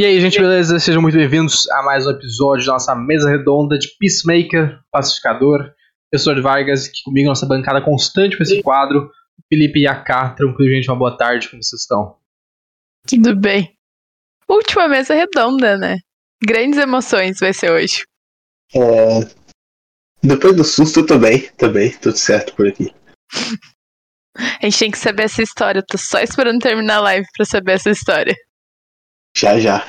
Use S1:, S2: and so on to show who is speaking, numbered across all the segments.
S1: E aí, gente, beleza? Sejam muito bem-vindos a mais um episódio da nossa mesa redonda de Peacemaker, Pacificador. Eu sou o Vargas aqui comigo nossa bancada constante para esse quadro. Felipe e a K, tranquilo, gente, uma boa tarde, como vocês estão?
S2: Tudo bem. Última mesa redonda, né? Grandes emoções vai ser hoje.
S3: É... Depois do susto também, também, tudo certo por aqui.
S2: A gente tem que saber essa história, eu tô só esperando terminar a live pra saber essa história.
S3: Já, já.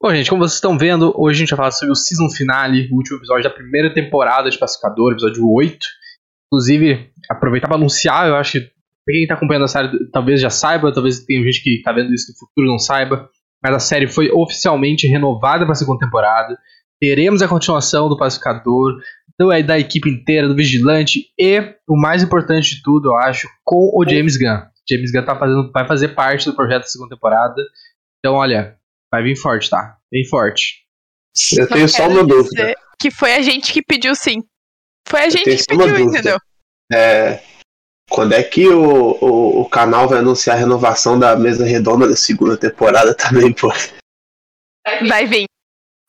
S1: Bom, gente, como vocês estão vendo, hoje a gente vai falar sobre o season finale, o último episódio da primeira temporada de Pacificador, episódio 8. Inclusive, aproveitar para anunciar, eu acho que quem tá acompanhando a série talvez já saiba, talvez tenha gente que tá vendo isso no futuro não saiba, mas a série foi oficialmente renovada para a segunda temporada. Teremos a continuação do Pacificador, então é da equipe inteira, do Vigilante e, o mais importante de tudo, eu acho, com o James Gunn. James Gunn tá fazendo, vai fazer parte do projeto da segunda temporada. Então, olha, vai vir forte, tá? Bem forte.
S3: Eu tenho só uma dúvida.
S2: Que foi a gente que pediu sim. Foi a gente que pediu, entendeu?
S3: É, quando é que o, o, o, canal vai anunciar a renovação da mesa redonda da segunda temporada também, pô?
S2: Vai vir.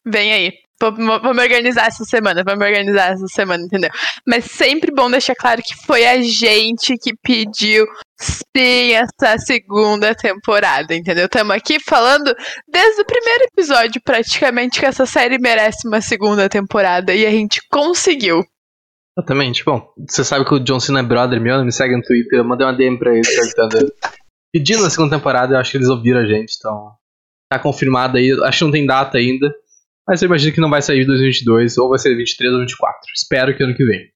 S2: Vem aí. Vamos organizar essa semana, vamos organizar essa semana, entendeu? Mas sempre bom deixar claro que foi a gente que pediu sim essa segunda temporada, entendeu? Estamos aqui falando desde o primeiro episódio, praticamente, que essa série merece uma segunda temporada e a gente conseguiu.
S1: Exatamente. Bom, você sabe que o John Cena é brother meu, me segue no Twitter, eu mandei uma DM pra eles perguntando. pedindo a segunda temporada, eu acho que eles ouviram a gente, então. Tá confirmado aí, acho que não tem data ainda. Mas eu imagino que não vai sair em 2022, ou vai ser 23 ou 24. Espero que ano que vem.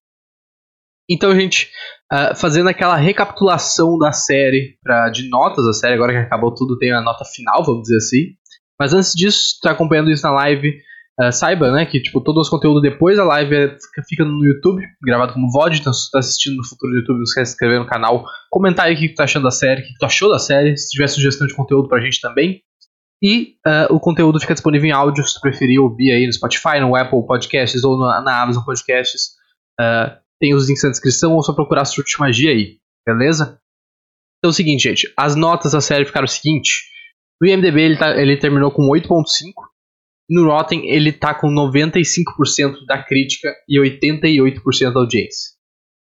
S1: Então, gente, uh, fazendo aquela recapitulação da série, pra, de notas da série, agora que acabou tudo, tem a nota final, vamos dizer assim. Mas antes disso, tá acompanhando isso na live, uh, saiba, né, que tipo, todo o conteúdo depois da live é, fica, fica, no YouTube, gravado como VOD, então se você tá assistindo no futuro do YouTube, não esquece de se inscrever no canal, comentar aí o que tu tá achando da série, o que tu achou da série, se tiver sugestão de conteúdo pra gente também. E uh, o conteúdo fica disponível em áudio, se tu preferir ouvir aí no Spotify, no Apple Podcasts ou na, na Amazon Podcasts. Uh, tem os links na descrição ou só procurar Surte Magia aí, beleza? Então é o seguinte, gente. As notas da série ficaram o seguinte. No IMDB ele, tá, ele terminou com 8.5. No Rotten ele tá com 95% da crítica e 88% da audiência.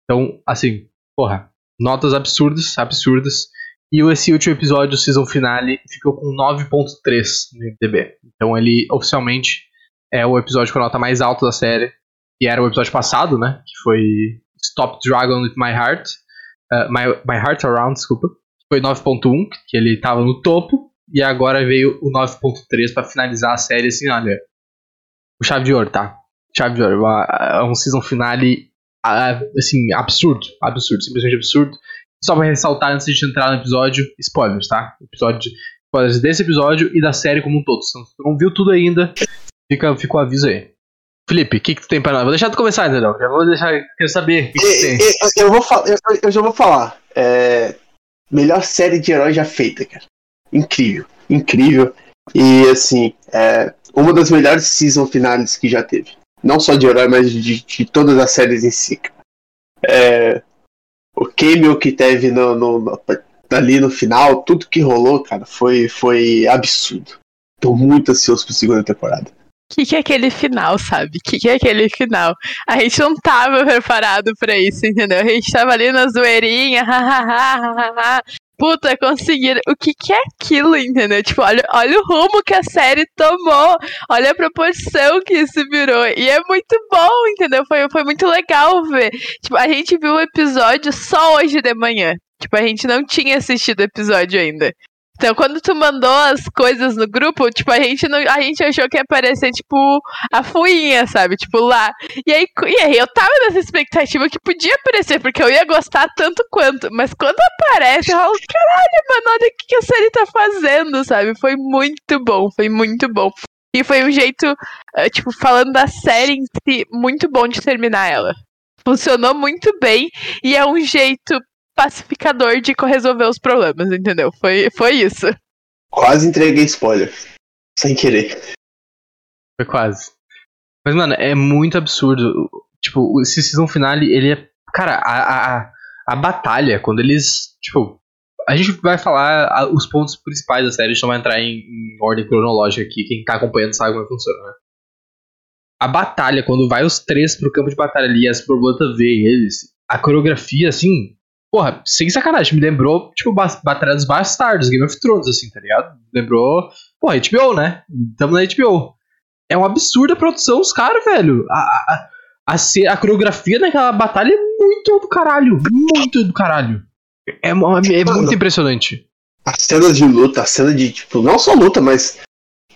S1: Então, assim, porra, notas absurdas, absurdas. E esse último episódio, o season finale, ficou com 9.3 no IMDb. Então ele oficialmente é o episódio com a nota mais alta da série. E era o episódio passado, né? Que foi Stop Dragon with My Heart. Uh, my, my Heart Around, desculpa. Foi 9.1, que ele tava no topo. E agora veio o 9.3 para finalizar a série, assim, olha. O chave de ouro, tá? Chave de ouro. É um season finale, assim, absurdo. Absurdo, simplesmente absurdo. Só pra ressaltar antes de entrar no episódio, spoilers, tá? Episódio, spoilers desse episódio e da série como um todo. Se não viu tudo ainda, fica, fica o aviso aí. Felipe, o que, que tu tem pra nós? Vou deixar tu começar, entendeu? Já vou deixar. Quero saber o que, que tem.
S3: Eu, eu, vou eu, eu, já vou falar. É, melhor série de herói já feita, cara. Incrível. Incrível. E assim, é uma das melhores season finais que já teve. Não só de herói, mas de, de todas as séries em si. É, o cameo que teve no, no, no, ali no final, tudo que rolou, cara, foi, foi absurdo. Tô muito ansioso pra segunda temporada.
S2: Que, que é aquele final, sabe? O que, que é aquele final? A gente não tava preparado pra isso, entendeu? A gente tava ali na zoeirinha, hahaha, puta, conseguiram. O que, que é aquilo, entendeu? Tipo, olha, olha o rumo que a série tomou. Olha a proporção que isso virou. E é muito bom, entendeu? Foi, foi muito legal ver. Tipo, a gente viu o episódio só hoje de manhã. Tipo, a gente não tinha assistido o episódio ainda. Então, quando tu mandou as coisas no grupo, tipo, a gente, não, a gente achou que ia aparecer, tipo, a fuinha, sabe? Tipo, lá. E aí, e aí eu tava nessa expectativa que podia aparecer, porque eu ia gostar tanto quanto. Mas quando aparece, eu falo, caralho, mano, olha o que a série tá fazendo, sabe? Foi muito bom, foi muito bom. E foi um jeito, eh, tipo, falando da série em si, muito bom de terminar ela. Funcionou muito bem e é um jeito pacificador de resolver os problemas, entendeu? Foi, foi isso.
S3: Quase entreguei spoiler. Sem querer.
S1: Foi quase. Mas, mano, é muito absurdo. Tipo, esse season finale, ele é. Cara, a, a, a batalha, quando eles. Tipo, a gente vai falar a, os pontos principais da série, a gente não vai entrar em, em, ordem cronológica aqui. Quem tá acompanhando sabe como é funciona, né? A batalha, quando vai os três pro campo de batalha ali, as borboletas vê eles, a coreografia, assim, porra, sem sacanagem, me lembrou, tipo, Batalha dos Bastardos, Game of Thrones, assim, tá ligado? Lembrou, porra, HBO, né? Tamo na HBO. É um absurdo a produção dos caras, velho. A, a, a, a, coreografia daquela batalha é muito do caralho. Muito do caralho. É, é, é muito impressionante.
S3: A cena de luta, a cena de, tipo, não só luta, mas.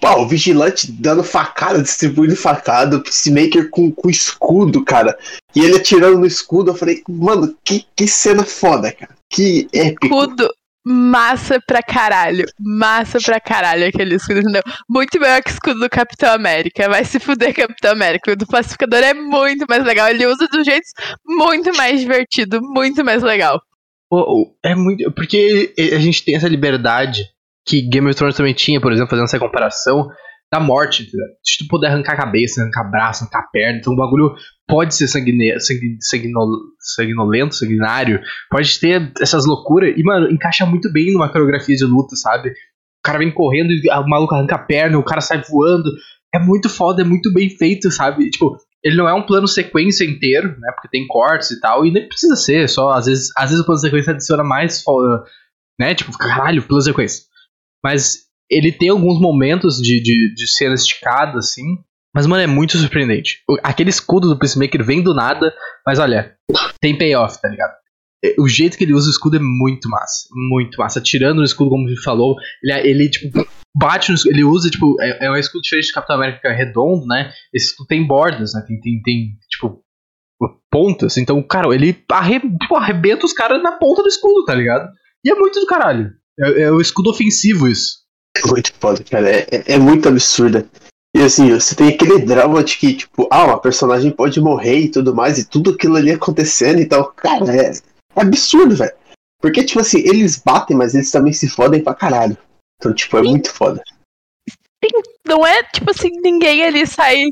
S3: Pô, o vigilante dando facada, distribuindo facada, o Peacemaker com, com escudo, cara. E ele atirando no escudo, eu falei, mano, que, que cena foda, cara. Que épico.
S2: Escudo, massa pra caralho. Massa pra caralho aquele escudo, entendeu? Muito melhor que o escudo do Capitão América. Vai se fuder, Capitão América. O do Pacificador é muito mais legal. Ele usa do jeito muito mais divertido, muito mais legal.
S1: É muito. Porque a gente tem essa liberdade que Game of Thrones também tinha, por exemplo, fazendo essa comparação da morte. Se tu puder arrancar a cabeça, arrancar braço, arrancar perna, então o bagulho pode ser sanguinolento, sanguinário, pode ter essas loucuras, e, mano, encaixa muito bem numa coreografia de luta, sabe? O cara vem correndo e o maluco arranca a perna, o cara sai voando. É muito foda, é muito bem feito, sabe? Tipo, ele não é um plano sequência inteiro, né? Porque tem cortes e tal, e nem precisa ser, só às vezes, às vezes o plano sequência adiciona mais, né? Tipo, caralho, plano sequência. Mas ele tem alguns momentos de, de, de cena esticada, assim. Mas, mano, é muito surpreendente. Aquele escudo do Peacemaker vem do nada, mas olha, tem payoff, tá ligado? É, o jeito que ele usa o escudo é muito massa. Muito massa. Tirando o escudo, como gente falou, ele, ele tipo, bate no escudo. Ele usa, tipo, é, é um escudo diferente do Capitão América, que é redondo, né? Esse escudo tem bordas, né? Tem, tem, tem tipo, pontas. Então, cara, ele arre, tipo, arrebenta os caras na ponta do escudo, tá ligado? E é muito do caralho. É, é o escudo ofensivo isso.
S3: Muito foda, cara. É, é, é, muito absurda. E assim, você tem aquele drama de que, tipo, ah, uma personagem pode morrer e tudo mais, e tudo aquilo ali acontecendo e tal. Cara, é, é absurdo, velho. Porque, tipo assim, eles batem, mas eles também se fodem pra caralho. Então, tipo, é muito foda.
S2: Não é, tipo assim, ninguém ali sai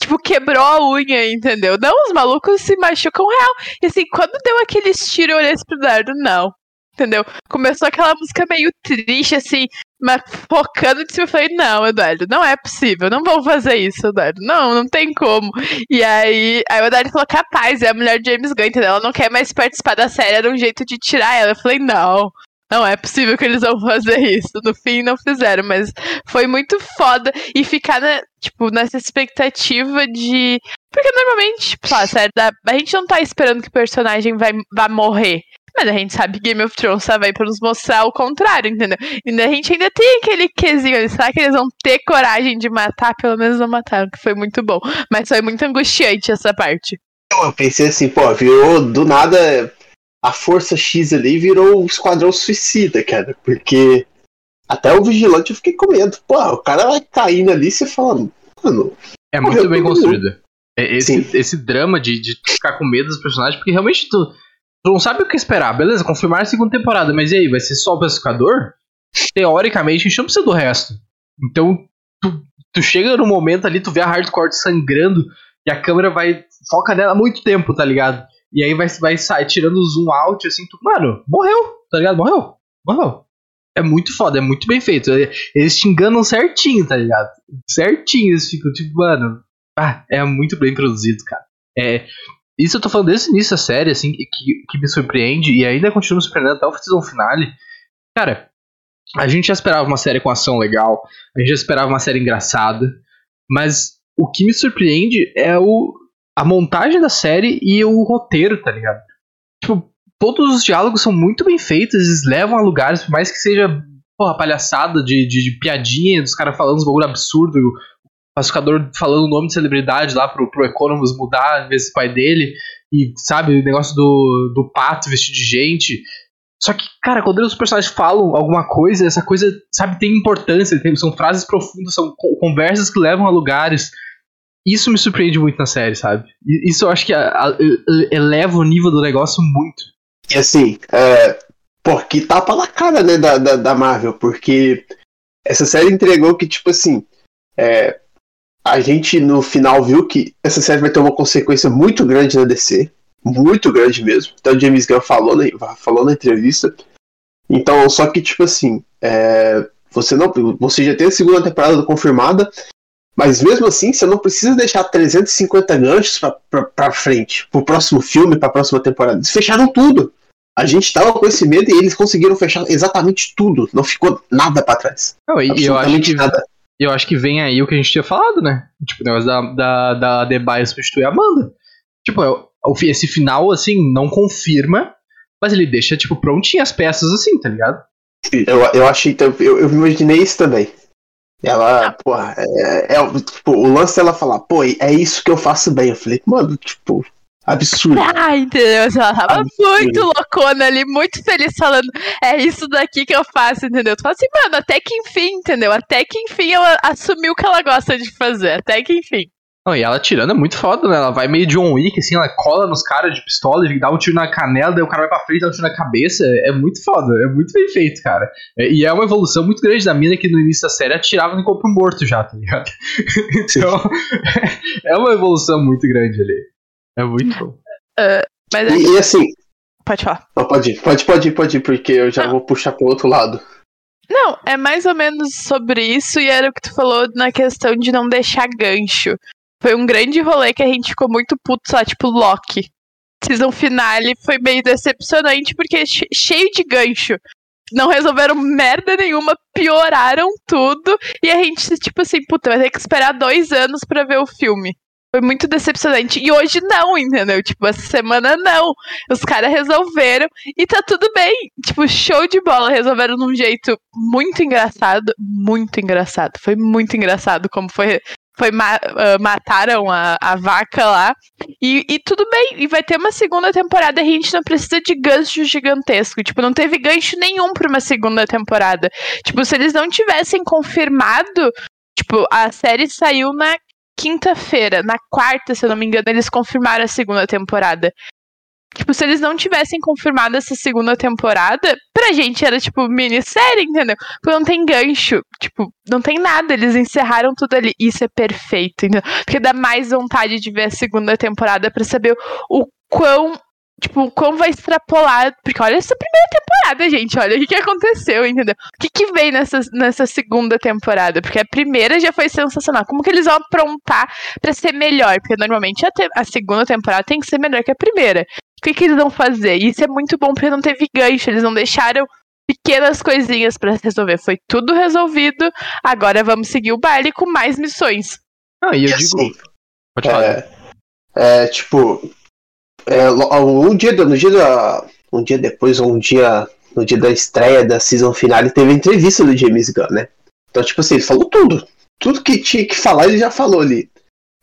S2: tipo, quebrou a unha, entendeu? Não, os malucos se machucam real. E assim, quando deu aqueles tiros, eu olhei pro dardo, não entendeu? Começou aquela música meio triste, assim, mas focando de cima. Eu falei, não, Eduardo, não é possível, não vão fazer isso, Eduardo. Não, não tem como. E aí, aí o Eduardo falou, capaz, é a mulher de James Gunn, entendeu? Ela não quer mais participar da série, era um jeito de tirar ela. Eu falei, não. Não é possível que eles vão fazer isso. No fim, não fizeram, mas foi muito foda. E ficar, na, tipo, nessa expectativa de. Porque normalmente, tipo. A gente não tá esperando que o personagem vai, vai morrer. Mas a gente sabe que Game of Thrones só vai pra nos mostrar o contrário, entendeu? E a gente ainda tem aquele quesinho ali. Será que eles vão ter coragem de matar? Pelo menos não mataram, que foi muito bom. Mas foi muito angustiante essa parte.
S3: Eu pensei assim, pô, virou do nada. A força X ali virou o esquadrão suicida, cara. Porque até o vigilante eu fiquei com medo. Pô, o cara vai caindo ali e você fala, mano.
S1: É muito bem construído. É esse, esse drama de, de ficar com medo dos personagens, porque realmente tu Tu não sabe o que esperar. Beleza, confirmar a segunda temporada, mas e aí, vai ser só o pacificador? Teoricamente, a gente não precisa do resto. Então, tu, tu chega no momento ali, tu vê a hardcore sangrando e a câmera vai. foca nela muito tempo, tá ligado? E aí vai, vai sair tirando o zoom out, assim, tu, mano, morreu, tá ligado? Morreu, morreu. É muito foda, é muito bem feito. Eles te enganam certinho, tá ligado? Certinho, eles ficam tipo, mano. Ah, é muito bem produzido, cara. É, isso eu tô falando desde o início da série, assim, que, que me surpreende e ainda continua me surpreendendo até o season finale. Cara, a gente já esperava uma série com ação legal, a gente já esperava uma série engraçada, mas o que me surpreende é o, a montagem da série e o roteiro, tá ligado? Tipo, todos os diálogos são muito bem feitos, eles levam a lugares, por mais que seja porra, palhaçada de, de, de piadinha, dos caras falando uns bagulho absurdo, pacificador falando o nome de celebridade lá pro, pro Economos mudar, em vez do pai dele, e sabe, o negócio do, do pato vestido de gente. Só que, cara, quando os personagens falam alguma coisa, essa coisa, sabe, tem importância, tem, são frases profundas, são conversas que levam a lugares. Isso me surpreende muito na série, sabe? Isso eu acho que a, a, eleva o nível do negócio muito.
S3: E assim, é, pô, que tapa na cara, né, da, da, da Marvel, porque essa série entregou que, tipo assim, é, a gente no final viu que essa série vai ter uma consequência muito grande na DC, muito grande mesmo. Então o James Gunn falou na, falou na entrevista Então, só que, tipo assim, é, você não. Você já tem a segunda temporada confirmada, mas mesmo assim, você não precisa deixar 350 ganchos pra frente, pro próximo filme, pra próxima temporada. Eles fecharam tudo. A gente tava com esse medo e eles conseguiram fechar exatamente tudo. Não ficou nada para trás.
S1: Não, e eu acho que nada. Eu acho que vem aí o que a gente tinha falado, né? Tipo, o negócio da, da, da Debye substituir a Amanda. Tipo, esse final, assim, não confirma, mas ele deixa, tipo, prontinho as peças, assim, tá ligado?
S3: Eu, eu achei. Eu, eu imaginei isso também. Ela, porra, é, é, tipo, o lance dela falar, pô, é isso que eu faço bem. Eu falei, mano, tipo, Absurdo.
S2: Ah, entendeu? Ela tava Absurdo. muito loucona ali, muito feliz falando, é isso daqui que eu faço, entendeu? Tu fala assim, mano, até que enfim, entendeu? Até que enfim ela assumiu o que ela gosta de fazer, até que enfim.
S1: Não, e ela tirando é muito foda, né? Ela vai meio John Wick, assim, ela cola nos caras de pistola, dá um tiro na canela, daí o cara vai pra frente, dá um tiro na cabeça. É muito foda, é muito bem feito, cara. É, e é uma evolução muito grande da mina que no início da série atirava no corpo morto já, tá ligado? então, é uma evolução muito grande ali. É muito bom.
S2: Uh, mas
S3: e, e, assim.
S2: Pode falar.
S3: Não, pode ir, pode, pode ir, pode ir, porque eu já não. vou puxar pro outro lado.
S2: Não, é mais ou menos sobre isso, e era o que tu falou na questão de não deixar gancho. Foi um grande rolê que a gente ficou muito puto, lá, tipo, Loki. Season finale foi meio decepcionante, porque cheio de gancho. Não resolveram merda nenhuma, pioraram tudo, e a gente, tipo assim, puta, vai ter que esperar dois anos para ver o filme. Foi muito decepcionante. E hoje não, entendeu? Tipo, essa semana não. Os caras resolveram e tá tudo bem. Tipo, show de bola. Resolveram de um jeito muito engraçado. Muito engraçado. Foi muito engraçado como foi. Foi ma uh, mataram a, a vaca lá. E, e tudo bem. E vai ter uma segunda temporada. A gente não precisa de gancho gigantesco. Tipo, não teve gancho nenhum pra uma segunda temporada. Tipo, se eles não tivessem confirmado Tipo, a série saiu na quinta-feira, na quarta, se eu não me engano, eles confirmaram a segunda temporada. Tipo, se eles não tivessem confirmado essa segunda temporada, pra gente era, tipo, minissérie, entendeu? Porque não tem gancho, tipo, não tem nada, eles encerraram tudo ali. Isso é perfeito, entendeu? Porque dá mais vontade de ver a segunda temporada para saber o quão tipo, como vai extrapolar. Porque olha essa primeira temporada, gente. Olha o que, que aconteceu, entendeu? O que, que vem nessa, nessa segunda temporada? Porque a primeira já foi sensacional. Como que eles vão aprontar para ser melhor? Porque normalmente a, te, a, segunda temporada tem que ser melhor que a primeira. O que, que eles vão fazer? E isso é muito bom porque não teve gancho. Eles não deixaram pequenas coisinhas para resolver. Foi tudo resolvido. Agora vamos seguir o baile com mais missões.
S1: Ah, e eu digo. Assim,
S3: pode falar. É, é, tipo, é, um dia, no dia da, um dia depois, um dia no dia da estreia da season finale, teve entrevista do James Gunn, né? Então, tipo assim, ele falou tudo. Tudo que tinha que falar, ele já falou ali.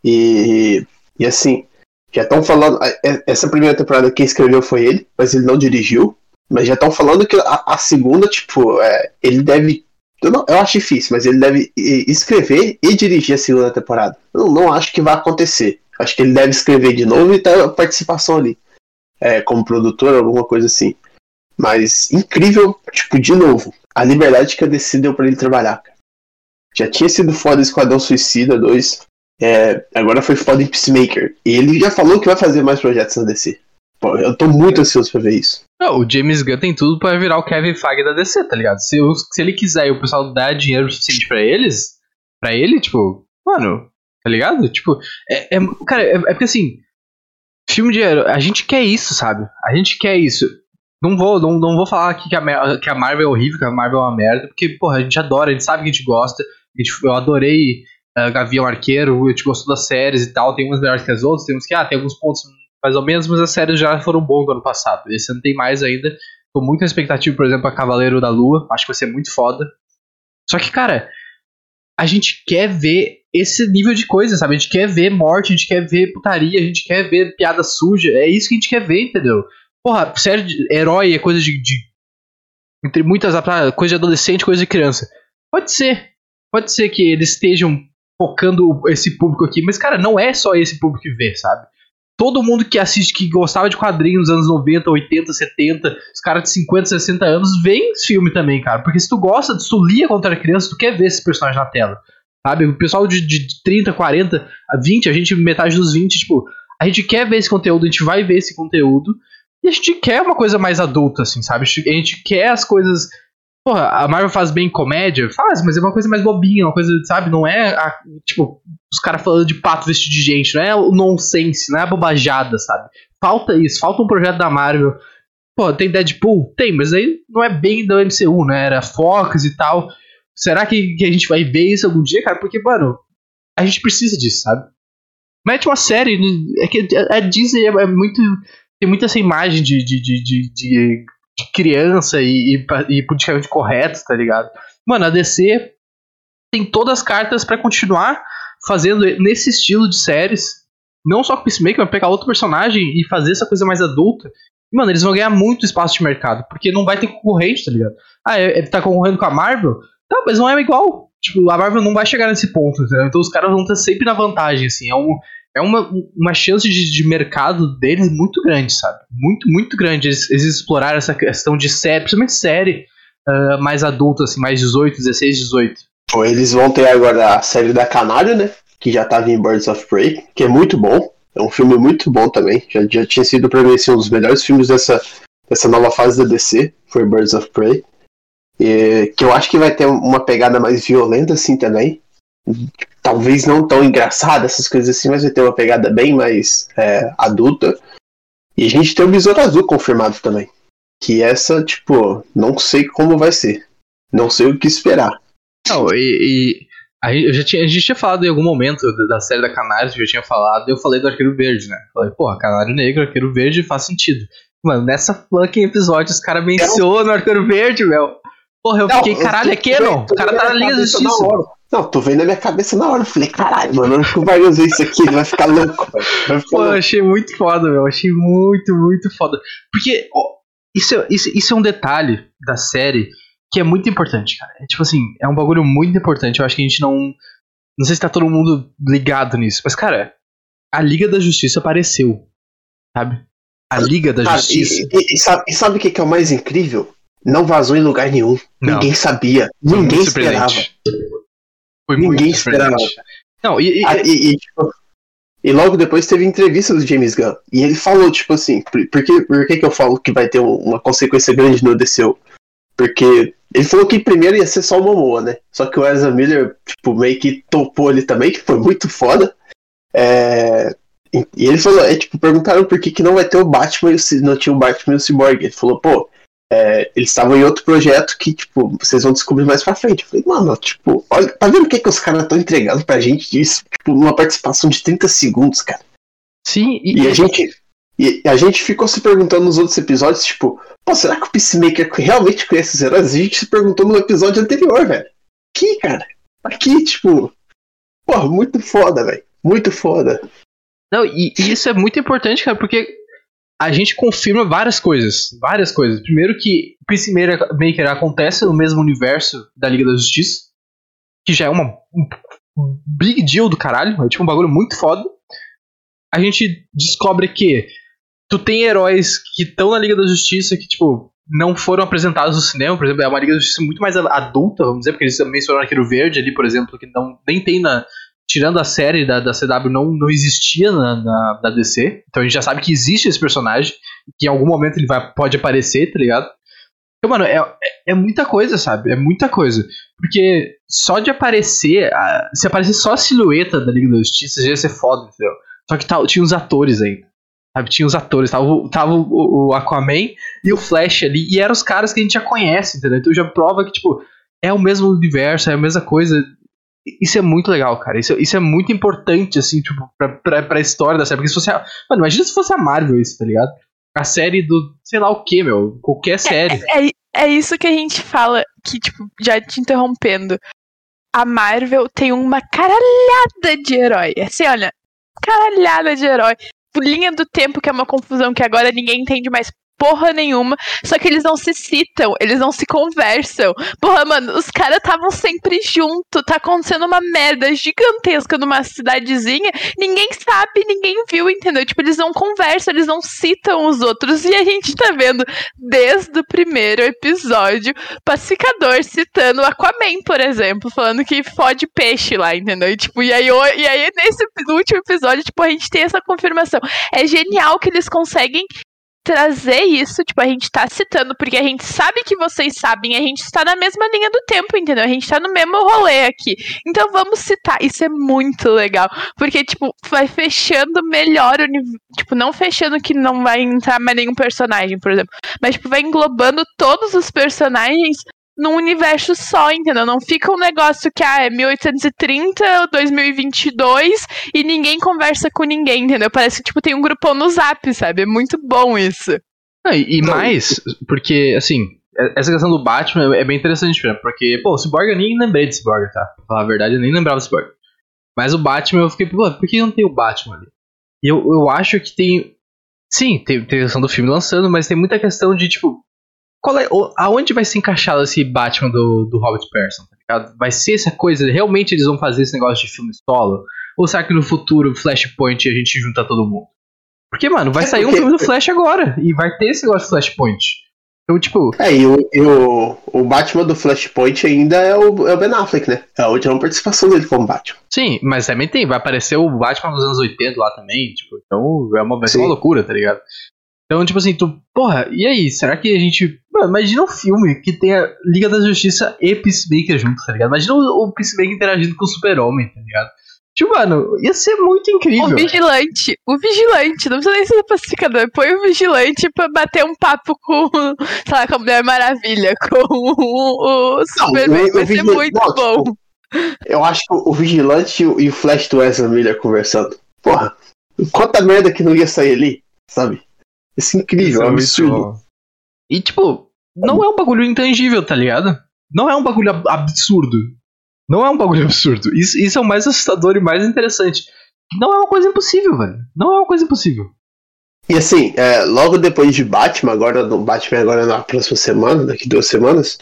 S3: E, e assim, já estão falando. Essa primeira temporada quem escreveu foi ele, mas ele não dirigiu. Mas já estão falando que a, a segunda, tipo, é, ele deve. Eu, não, eu acho difícil, mas ele deve escrever e dirigir a segunda temporada. Eu não acho que vai acontecer. Acho que ele deve escrever de novo e ter a participação ali. É, como produtor, alguma coisa assim. Mas incrível, tipo, de novo, a liberdade que a DC deu pra ele trabalhar. Já tinha sido foda Esquadrão Suicida 2. É, agora foi foda em Peacemaker. E ele já falou que vai fazer mais projetos na DC. Pô, eu tô muito ansioso pra ver isso.
S1: Não, o James Gunn tem tudo pra virar o Kevin Feige da DC, tá ligado? Se, se ele quiser e o pessoal der dinheiro suficiente pra eles, pra ele, tipo, mano, tá ligado? Tipo, é, é cara, é, é, porque assim, filme de herói, a gente quer isso, sabe? A gente quer isso. Não vou, não, não vou falar aqui que a, que a Marvel é horrível, que a Marvel é uma merda, porque, porra, a gente adora, a gente sabe que a gente gosta. A gente, eu adorei uh, Gavião Arqueiro, a gente gostou das séries e tal, tem umas melhores que as outras, tem uns que, ah, tem alguns pontos mais ou menos, mas as séries já foram bons no ano passado. Esse ano tem mais ainda. Tô muito na expectativa, por exemplo, a Cavaleiro da Lua, acho que vai ser muito foda. Só que, cara, a gente quer ver esse nível de coisa, sabe? A gente quer ver morte, a gente quer ver putaria, a gente quer ver piada suja. É isso que a gente quer ver, entendeu? Porra, sério, herói é coisa de, de. entre muitas. coisa de adolescente, coisa de criança. Pode ser. Pode ser que eles estejam focando esse público aqui, mas, cara, não é só esse público que vê, sabe? Todo mundo que assiste, que gostava de quadrinhos nos anos 90, 80, 70, os caras de 50, 60 anos, vem esse filme também, cara. Porque se tu gosta, se tu lia contra a criança, tu quer ver esse personagem na tela. Sabe? O pessoal de, de 30, 40, 20, a gente, metade dos 20, tipo, a gente quer ver esse conteúdo, a gente vai ver esse conteúdo. E a gente quer uma coisa mais adulta, assim, sabe? A gente quer as coisas. Porra, a Marvel faz bem comédia? Faz, mas é uma coisa mais bobinha, uma coisa, sabe? Não é, a, tipo, os caras falando de pato vestido de gente, não é o nonsense, não é a bobajada, sabe? Falta isso, falta um projeto da Marvel. Pô, tem Deadpool? Tem, mas aí não é bem do MCU, né? Era Fox e tal. Será que, que a gente vai ver isso algum dia, cara? Porque, mano, a gente precisa disso, sabe? Mete uma série. É que a Disney é, é muito. Tem muita essa imagem de, de, de, de, de criança e, e, e politicamente correto, tá ligado? Mano, a DC tem todas as cartas para continuar fazendo nesse estilo de séries. Não só com o Peacemaker, mas pegar outro personagem e fazer essa coisa mais adulta. Mano, eles vão ganhar muito espaço de mercado, porque não vai ter concorrente, tá ligado? Ah, ele é, é, tá concorrendo com a Marvel? Tá, mas não é igual. Tipo, a Marvel não vai chegar nesse ponto, entendeu? Então os caras vão estar sempre na vantagem, assim. É, um, é uma, uma chance de, de mercado deles muito grande, sabe? Muito, muito grande. Eles, eles exploraram essa questão de série, principalmente série uh, mais adulta, assim, mais 18, 16, 18.
S3: Ou eles vão ter agora a série da Canário, né? Que já tava em Birds of Prey, que é muito bom. É um filme muito bom também. Já, já tinha sido pra mim assim, um dos melhores filmes dessa, dessa nova fase da DC. Foi Birds of Prey. E, que eu acho que vai ter uma pegada mais violenta assim também. Talvez não tão engraçada, essas coisas assim, mas vai ter uma pegada bem mais é, adulta. E a gente tem o Besouro Azul confirmado também. Que essa, tipo, não sei como vai ser. Não sei o que esperar.
S1: Não, e, e a, eu já tinha, a gente tinha falado em algum momento da série da Canário, eu tinha falado, eu falei do Arqueiro Verde, né? Falei, porra, Canário Negro, Arqueiro Verde faz sentido. Mano, nessa fucking episódio os caras mencionam o Arqueiro Verde, meu. Porra, eu não, fiquei, caralho, é Canon? O cara tá na Liga da Justiça.
S3: Não, tô vendo na minha cabeça na hora. Eu falei, caralho, mano, não vai usar isso aqui, ele vai ficar louco. Vai ficar
S1: Pô, louco. eu achei muito foda, meu. Achei muito, muito foda. Porque ó, isso, é, isso, isso é um detalhe da série que é muito importante, cara. É tipo assim, é um bagulho muito importante. Eu acho que a gente não. Não sei se tá todo mundo ligado nisso, mas, cara, a Liga da Justiça apareceu. Sabe? A Liga da cara, Justiça.
S3: E, e, sabe, e sabe o que é o mais incrível? não vazou em lugar nenhum. Não. Ninguém sabia. Foi ninguém esperava.
S1: Foi ninguém esperava.
S3: Não, e, e, ah, e, tipo, e, logo depois teve entrevista do James Gunn. E ele falou, tipo assim, por, por, que, por que, que eu falo que vai ter uma consequência grande no DCU? Porque ele falou que primeiro ia ser só o Momoa, né? Só que o Ezra Miller, tipo, meio que topou ele também, que foi muito foda. É... E ele falou, é tipo, perguntaram por que, que não vai ter o Batman e o, não tinha o Batman e o Cyborg. Ele falou, pô, é, eles estavam em outro projeto que, tipo, vocês vão descobrir mais pra frente. Eu falei, mano, tipo, olha, tá vendo o que, que os caras estão entregando pra gente disso? Tipo, numa participação de 30 segundos, cara.
S1: Sim,
S3: e, e a gente. E a gente ficou se perguntando nos outros episódios, tipo, pô, será que o Peacemaker realmente conhece os heróis? A gente se perguntou no episódio anterior, velho. Aqui, cara. Aqui, tipo. Pô, muito foda, velho. Muito foda.
S1: Não, e, e isso é muito importante, cara, porque a gente confirma várias coisas. Várias coisas. Primeiro que Peacemaker acontece no mesmo universo da Liga da Justiça. Que já é uma um big deal do caralho. É tipo um bagulho muito foda. A gente descobre que tu tem heróis que estão na Liga da Justiça que, tipo, não foram apresentados no cinema. Por exemplo, é uma Liga da Justiça muito mais adulta, vamos dizer, porque eles mencionaram aquele verde ali, por exemplo, que não, nem tem na, tirando a série da, da CW, não, não existia na, na, na, DC. Então a gente já sabe que existe esse personagem, que em algum momento ele vai, pode aparecer, tá ligado? Então, mano, é, é, é muita coisa, sabe? É muita coisa. Porque só de aparecer, se aparecer só a silhueta da Liga da Justiça, já ia ser foda, entendeu? Só que tá, tinha os atores ainda. Sabe? Tinha os atores, tava, tava o, o Aquaman e o Flash ali, e eram os caras que a gente já conhece, entendeu? Então já prova que, tipo, é o mesmo universo, é a mesma coisa. Isso é muito legal, cara. Isso, isso é muito importante, assim, tipo, pra, pra, pra história da série. Porque se fosse a. Mano, imagina se fosse a Marvel isso, tá ligado? A série do. sei lá o que, meu. Qualquer série.
S2: É, é, é isso que a gente fala, que, tipo, já te interrompendo. A Marvel tem uma caralhada de herói. Assim, olha, caralhada de herói. Linha do tempo, que é uma confusão que agora ninguém entende mais porra nenhuma. Só que eles não se citam, eles não se conversam. Porra, mano, os caras estavam sempre junto. Tá acontecendo uma merda gigantesca numa cidadezinha. Ninguém sabe, ninguém viu, entendeu? Tipo, eles não conversam, eles não citam os outros. E a gente tá vendo desde o primeiro episódio Pacificador citando Aquaman, por exemplo, falando que fode peixe lá, entendeu? E, tipo, e aí, e aí nesse último episódio, tipo, a gente tem essa confirmação. É genial que eles conseguem trazer isso, tipo, a gente tá citando porque a gente sabe que vocês sabem, a gente está na mesma linha do tempo, entendeu? A gente tá no mesmo rolê aqui. Então vamos citar. Isso é muito legal, porque tipo, vai fechando melhor o tipo, não fechando que não vai entrar mais nenhum personagem, por exemplo, mas tipo, vai englobando todos os personagens num universo só, entendeu? Não fica um negócio que ah, é 1830, 2022 e ninguém conversa com ninguém, entendeu? Parece que tipo tem um grupão no Zap, sabe? É muito bom isso.
S1: Ah, e, e mais, porque assim, é, essa questão do Batman é bem interessante, porque, pô, o Cyborg eu nem lembrei de Cyborg, tá? Pra falar a verdade, eu nem lembrava do Cyborg. Mas o Batman eu fiquei, pô, por que não tem o Batman ali? E eu, eu acho que tem. Sim, tem, tem a questão do filme lançando, mas tem muita questão de, tipo, qual é, aonde vai se encaixar esse Batman do, do Robert Pattinson? Tá vai ser essa coisa, realmente eles vão fazer esse negócio de filme solo? Ou será que no futuro, Flashpoint, a gente junta todo mundo? Porque, mano, vai é sair um filme do Flash agora, e vai ter esse negócio de Flashpoint. Então, tipo.
S3: É, e o, e o, o Batman do Flashpoint ainda é o, é o Ben Affleck, né? É a última participação dele como Batman.
S1: Sim, mas também tem, vai aparecer o Batman dos anos 80 lá também, tipo, então é uma, vai ser uma loucura, tá ligado? Então, tipo assim, tu, porra, e aí? Será que a gente. Mano, imagina um filme que tenha Liga da Justiça e Peacemaker junto, tá ligado? Imagina o, o Peacemaker interagindo com o Super-Homem, tá ligado? Tipo, mano, ia ser muito incrível.
S2: O vigilante, o vigilante, não precisa nem ser pacificador. Põe o vigilante pra bater um papo com, sei lá, com a Mulher Maravilha, com o, o Superman. Vai ser muito não, bom. Tipo,
S3: eu acho que o vigilante e o Flash do Ezra Miller conversando. Porra, quanta merda que não ia sair ali, sabe? Isso é incrível, é um absurdo.
S1: E tipo, não é um bagulho intangível, tá ligado? Não é um bagulho absurdo. Não é um bagulho absurdo. Isso, isso é o mais assustador e mais interessante. Não é uma coisa impossível, velho. Não é uma coisa impossível.
S3: E assim, é, logo depois de Batman, agora no Batman agora na próxima semana, daqui duas semanas,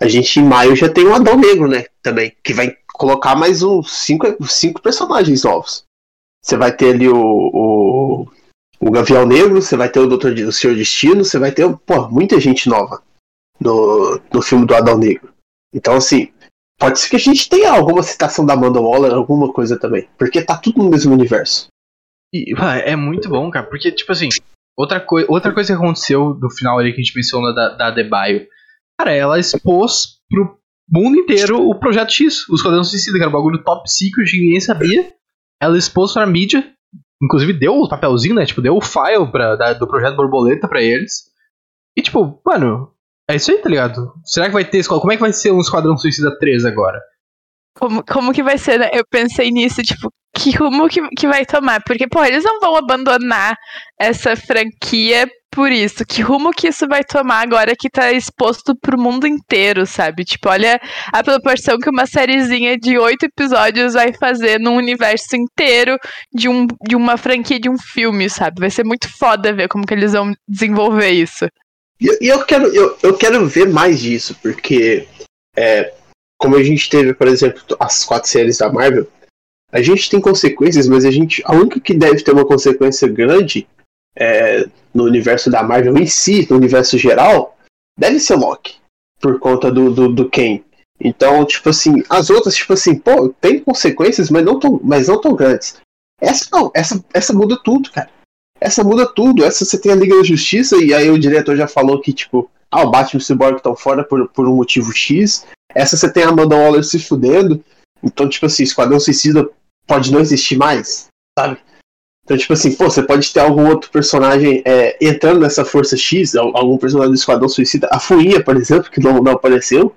S3: a gente em maio já tem um Adão Negro, né? Também. Que vai colocar mais uns cinco, cinco personagens novos. Você vai ter ali o, o o Gavião Negro, você vai ter o Doutor o Senhor Destino, você vai ter pô, muita gente nova no, no filme do Adão Negro. Então, assim, pode ser que a gente tenha alguma citação da Amanda Waller, alguma coisa também. Porque tá tudo no mesmo universo.
S1: E, é muito bom, cara, porque, tipo assim, outra, coi outra coisa que aconteceu no final ali que a gente mencionou da, da Debaio, cara, ela expôs pro mundo inteiro o Projeto X, os Esquadrão Suicida, que era um bagulho top secret ninguém sabia. Ela expôs pra mídia Inclusive deu o papelzinho, né? Tipo, deu o file pra, da, do projeto Borboleta pra eles. E tipo, mano, é isso aí, tá ligado? Será que vai ter. Como é que vai ser um Esquadrão Suicida 3 agora?
S2: Como, como que vai ser, né? Eu pensei nisso, tipo, que rumo que, que vai tomar? Porque, pô, eles não vão abandonar essa franquia por isso. Que rumo que isso vai tomar agora que tá exposto pro mundo inteiro, sabe? Tipo, olha a proporção que uma sériezinha de oito episódios vai fazer num universo inteiro de, um, de uma franquia de um filme, sabe? Vai ser muito foda ver como que eles vão desenvolver isso.
S3: E eu, eu, quero, eu, eu quero ver mais disso, porque é, como a gente teve, por exemplo, as quatro séries da Marvel, a gente tem consequências, mas a gente. A única que deve ter uma consequência grande é, no universo da Marvel em si, no universo geral, deve ser Loki. Por conta do, do, do Ken. Então, tipo assim, as outras, tipo assim, pô, tem consequências, mas não tão, mas não tão grandes. Essa não, essa, essa muda tudo, cara. Essa muda tudo. Essa você tem a Liga da Justiça, e aí o diretor já falou que, tipo, ah, o Batman e o Cyborg estão fora por, por um motivo X. Essa você tem a Amanda Waller se fudendo. Então, tipo assim, Esquadrão Suicida pode não existir mais, sabe? Então, tipo assim, pô, você pode ter algum outro personagem é, entrando nessa Força X, algum personagem do Esquadrão Suicida, a Fuinha, por exemplo, que não, não apareceu.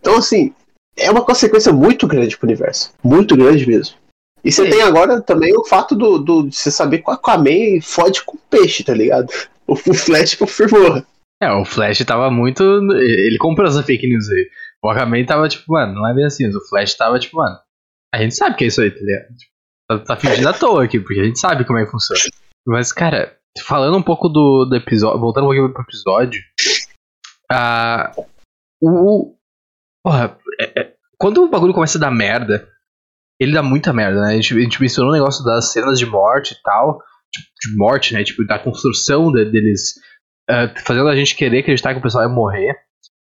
S3: Então, assim, é uma consequência muito grande pro universo. Muito grande mesmo. E você Sim. tem agora também o fato do, do, de você saber que o Aquaman fode com peixe, tá ligado? O, o Flash confirmou.
S1: É, o Flash tava muito. Ele comprou essa fake news aí. O Aquaman tava tipo, mano, não é bem assim. O Flash tava tipo, mano, a gente sabe que é isso aí, tá ligado? Tá, tá fingindo à toa aqui, porque a gente sabe como é que funciona. Mas, cara, falando um pouco do, do episódio, voltando um pouquinho pro episódio, uh, o. Porra, é, é, quando o bagulho começa a dar merda, ele dá muita merda, né? A gente, a gente mencionou o negócio das cenas de morte e tal, de, de morte, né? Tipo, da construção de, deles uh, fazendo a gente querer acreditar que o pessoal ia morrer.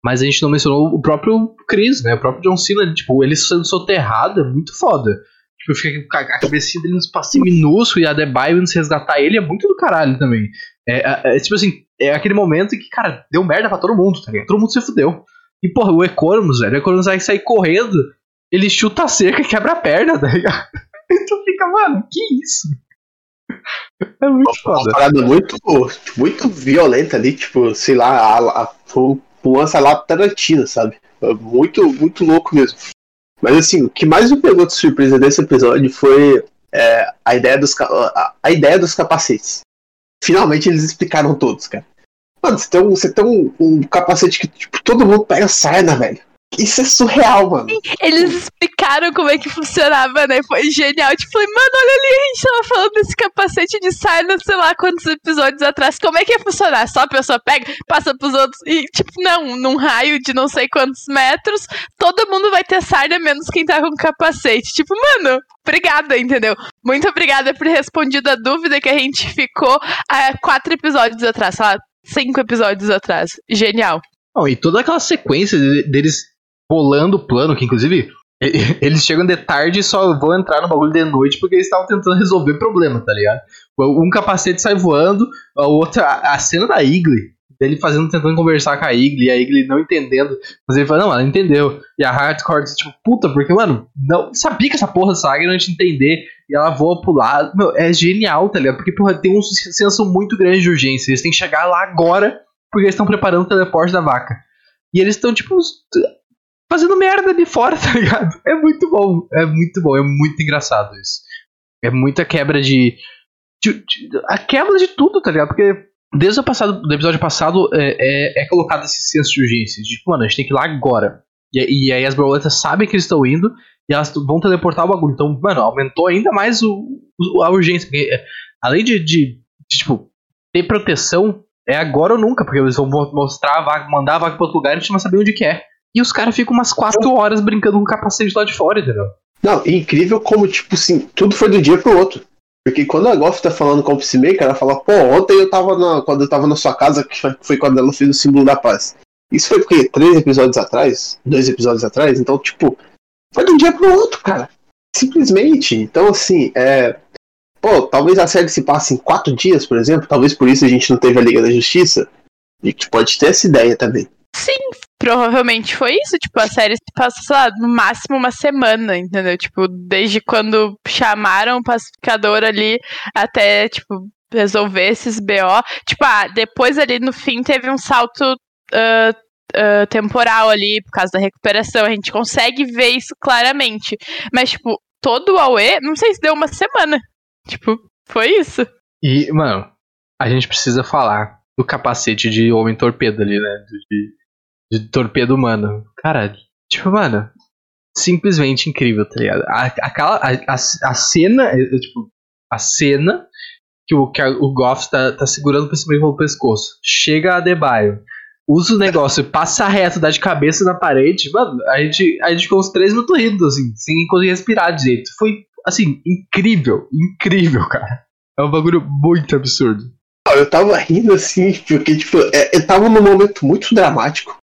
S1: Mas a gente não mencionou o próprio Chris, né? O próprio John Cena, tipo, ele sendo soterrado é muito foda. Tipo, fica a cabecinha dele no espacinho minúsculo e a Debaio indo se resgatar ele é muito do caralho também. É, é, é, tipo assim, é aquele momento que, cara, deu merda pra todo mundo, tá ligado? Todo mundo se fudeu. E, porra, o Economus, velho, o Economus vai sair correndo, ele chuta a cerca e quebra a perna, tá ligado? Então fica, mano, que isso? É muito
S3: Uma
S1: foda.
S3: parada muito, muito violenta ali, tipo, sei lá, a, a, um lance lá Tarantino, sabe? Muito, muito louco mesmo. Mas assim, o que mais me pegou de surpresa desse episódio foi é, a, ideia dos, a, a ideia dos capacetes. Finalmente eles explicaram todos, cara. Mano, você tem um, você tem um, um capacete que tipo, todo mundo pega sarna, velho. Isso é surreal, mano.
S2: Eles explicaram como é que funcionava, né? Foi genial. Tipo, falei, mano, olha ali, a gente tava falando desse capacete de sarna, sei lá quantos episódios atrás. Como é que ia funcionar? Só a pessoa pega, passa pros outros e, tipo, não, num raio de não sei quantos metros, todo mundo vai ter sarna, menos quem tá com capacete. Tipo, mano, obrigada, entendeu? Muito obrigada por ter respondido a dúvida que a gente ficou há quatro episódios atrás, sei lá, cinco episódios atrás. Genial.
S1: Não, e toda aquela sequência de- deles bolando o plano, que inclusive eles chegam de tarde e só vão entrar no bagulho de noite porque eles estavam tentando resolver problema, tá ligado? Um capacete sai voando, a outra, a cena da Igli, dele fazendo, tentando conversar com a Igli, e a Igli não entendendo, mas ele fala, não, ela entendeu. E a Hardcore tipo, puta, porque, mano, não sabia que essa porra saga não ia te entender, e ela voa pro lado. Meu, é genial, tá ligado? Porque, porra, tem um senso muito grande de urgência, eles têm que chegar lá agora, porque eles estão preparando o teleporte da vaca. E eles estão, tipo, fazendo merda ali fora, tá ligado? É muito bom, é muito bom, é muito engraçado isso. É muita quebra de. de- de- a quebra de tudo, tá ligado? Porque desde o passado, do episódio passado é, é, é colocado esse senso de urgência. De, tipo, mano, a gente tem que ir lá agora. E, e aí as borboletas sabem que eles estão indo e elas vão teleportar o bagulho. Então, mano, aumentou ainda mais o, o- a urgência. Porque, é, além de, de, de, tipo, ter proteção, é agora ou nunca, porque eles vão mo- mostrar a vaga, mandar a vaga pra outro lugar e a gente não vai saber onde que é. E os caras ficam umas 4 horas brincando com o capacete lá de fora, entendeu?
S3: Não, incrível como, tipo assim, tudo foi do dia pro outro. Porque quando a Goff tá falando com o Peacemaker, ela fala, pô, ontem eu tava na. Quando eu tava na sua casa, que foi- quando ela fez o símbolo da paz. Isso foi o quê? Três episódios atrás? Dois episódios atrás? Então, tipo, foi de um dia pro outro, cara. Simplesmente. Então, assim, é. Pô, talvez a série se passe em quatro dias, por exemplo. Talvez por isso a gente não teve a Liga da Justiça. A gente pode ter essa ideia também.
S2: Sim, provavelmente foi isso. Tipo, a série passa, sei lá, no máximo uma semana, entendeu? Tipo, desde quando chamaram o pacificador ali até, tipo, resolver esses BO. Tipo, ah, depois ali no fim teve um salto ah, ah, temporal ali, por causa da recuperação. A gente consegue ver isso claramente. Mas, tipo, todo o AUE, não sei se deu uma semana. Tipo, foi isso.
S1: E, mano, a gente precisa falar do capacete de homem torpedo ali, né? De, de torpedo humano. Cara, tipo, mano, simplesmente incrível, tá ligado? Aquela, a, a, a cena, é, é, tipo, a cena que o, que o Goff tá, tá segurando o pensamento pelo pescoço. Chega a Adebayo, usa o negócio, passa reto, dá de cabeça na parede. Mano, a gente, a gente ficou uns 3 minutos rindo, assim, sem conseguir respirar direito. Foi, assim, incrível, incrível, cara. É um bagulho muito absurdo.
S3: Eu tava rindo assim, porque, tipo, é- eu tava num momento muito dramático.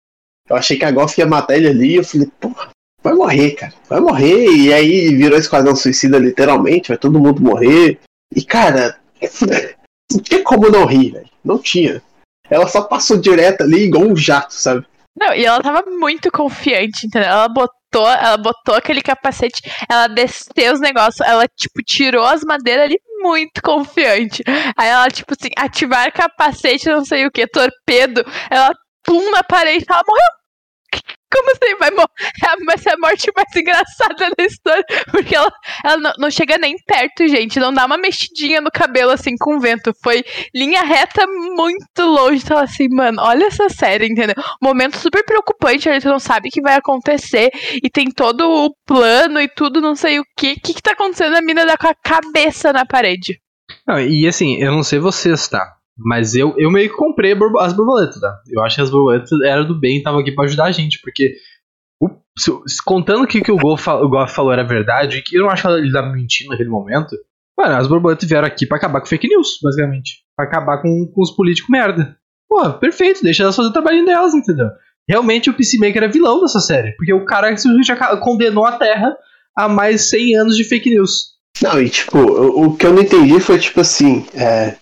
S3: Eu achei que a Goff ia matar ele ali, eu falei, porra, vai morrer, cara. Vai morrer, e aí virou Esquadrão Suicida, literalmente, vai todo mundo morrer. E, cara, não tinha como não rir, velho. Não tinha. Ela só passou direto ali, igual um jato, sabe?
S2: Não, e ela tava muito confiante, entendeu? Ela botou, ela botou aquele capacete, ela desceu os negócios, ela, tipo, tirou as madeiras ali muito confiante. Aí ela, tipo assim, ativar capacete, não sei o que, torpedo, ela pum na parede, ela morreu. Como assim? Vai, mor vai ser a morte mais engraçada da história. Porque ela, ela não, não chega nem perto, gente. Não dá uma mexidinha no cabelo assim com o vento. Foi linha reta muito longe. Então, assim, mano, olha essa série, entendeu? momento super preocupante, a gente não sabe o que vai acontecer e tem todo o plano e tudo, não sei o que. O que, que tá acontecendo? A mina dá com a cabeça na parede.
S1: Não, e assim, eu não sei vocês, tá? Mas eu, eu meio que comprei as borboletas, tá? Eu acho que as borboletas eram do bem e estavam aqui pra ajudar a gente, porque. contando que o que o Goff, fa- o Goff falou era verdade, que eu não acho que ele tava mentindo naquele momento, mano, as borboletas vieram aqui pra acabar com fake news, basicamente. Pra acabar com, com os políticos merda. Pô, perfeito, deixa elas fazer o trabalhinho delas, entendeu? Realmente o Peacemaker é vilão dessa série, porque o cara aca- condenou a Terra a mais 100 anos de fake news.
S3: Não, e tipo, o, o que eu não entendi foi tipo assim, é,